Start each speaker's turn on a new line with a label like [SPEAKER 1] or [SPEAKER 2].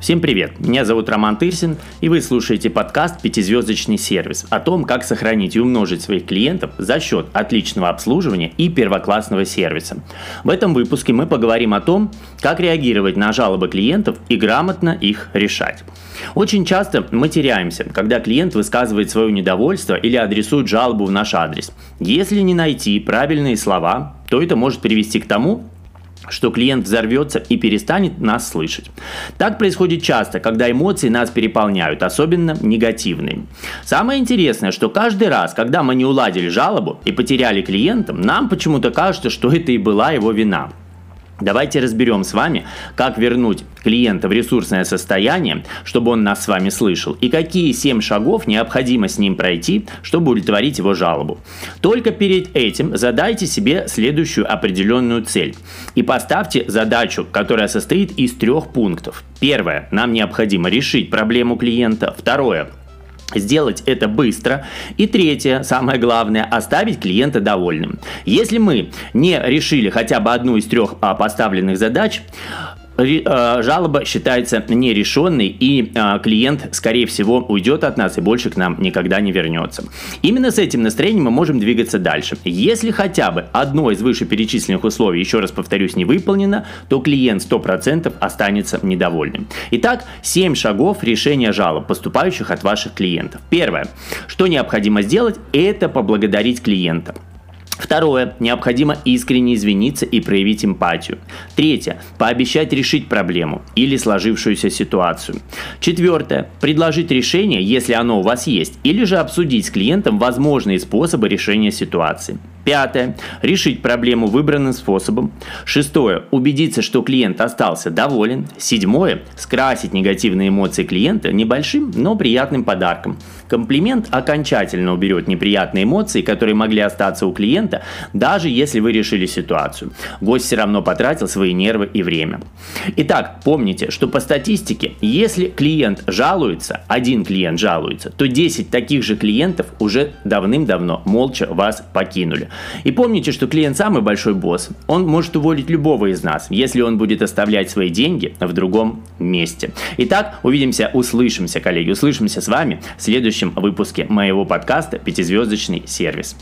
[SPEAKER 1] Всем привет, меня зовут Роман Тырсин, и вы слушаете подкаст «Пятизвездочный сервис» о том, как сохранить и умножить своих клиентов за счет отличного обслуживания и первоклассного сервиса. В этом выпуске мы поговорим о том, как реагировать на жалобы клиентов и грамотно их решать. Очень часто мы теряемся, когда клиент высказывает свое недовольство или адресует жалобу в наш адрес. Если не найти правильные слова, то это может привести к тому, что клиент взорвется и перестанет нас слышать. Так происходит часто, когда эмоции нас переполняют, особенно негативные. Самое интересное, что каждый раз, когда мы не уладили жалобу и потеряли клиента, нам почему-то кажется, что это и была его вина. Давайте разберем с вами, как вернуть клиента в ресурсное состояние, чтобы он нас с вами слышал, и какие 7 шагов необходимо с ним пройти, чтобы удовлетворить его жалобу. Только перед этим задайте себе следующую определенную цель и поставьте задачу, которая состоит из трех пунктов. Первое. Нам необходимо решить проблему клиента. Второе Сделать это быстро. И третье, самое главное, оставить клиента довольным. Если мы не решили хотя бы одну из трех а, поставленных задач, жалоба считается нерешенной, и э, клиент, скорее всего, уйдет от нас и больше к нам никогда не вернется. Именно с этим настроением мы можем двигаться дальше. Если хотя бы одно из вышеперечисленных условий, еще раз повторюсь, не выполнено, то клиент 100% останется недовольным. Итак, 7 шагов решения жалоб, поступающих от ваших клиентов. Первое, что необходимо сделать, это поблагодарить клиента. Второе. Необходимо искренне извиниться и проявить эмпатию. Третье. Пообещать решить проблему или сложившуюся ситуацию. Четвертое. Предложить решение, если оно у вас есть, или же обсудить с клиентом возможные способы решения ситуации. Пятое. Решить проблему выбранным способом. Шестое. Убедиться, что клиент остался доволен. Седьмое. Скрасить негативные эмоции клиента небольшим, но приятным подарком. Комплимент окончательно уберет неприятные эмоции, которые могли остаться у клиента, даже если вы решили ситуацию. Гость все равно потратил свои нервы и время. Итак, помните, что по статистике, если клиент жалуется, один клиент жалуется, то 10 таких же клиентов уже давным-давно молча вас покинули. И помните, что клиент самый большой босс. Он может уволить любого из нас, если он будет оставлять свои деньги в другом месте. Итак, увидимся, услышимся, коллеги, услышимся с вами в следующем выпуске моего подкаста «Пятизвездочный сервис».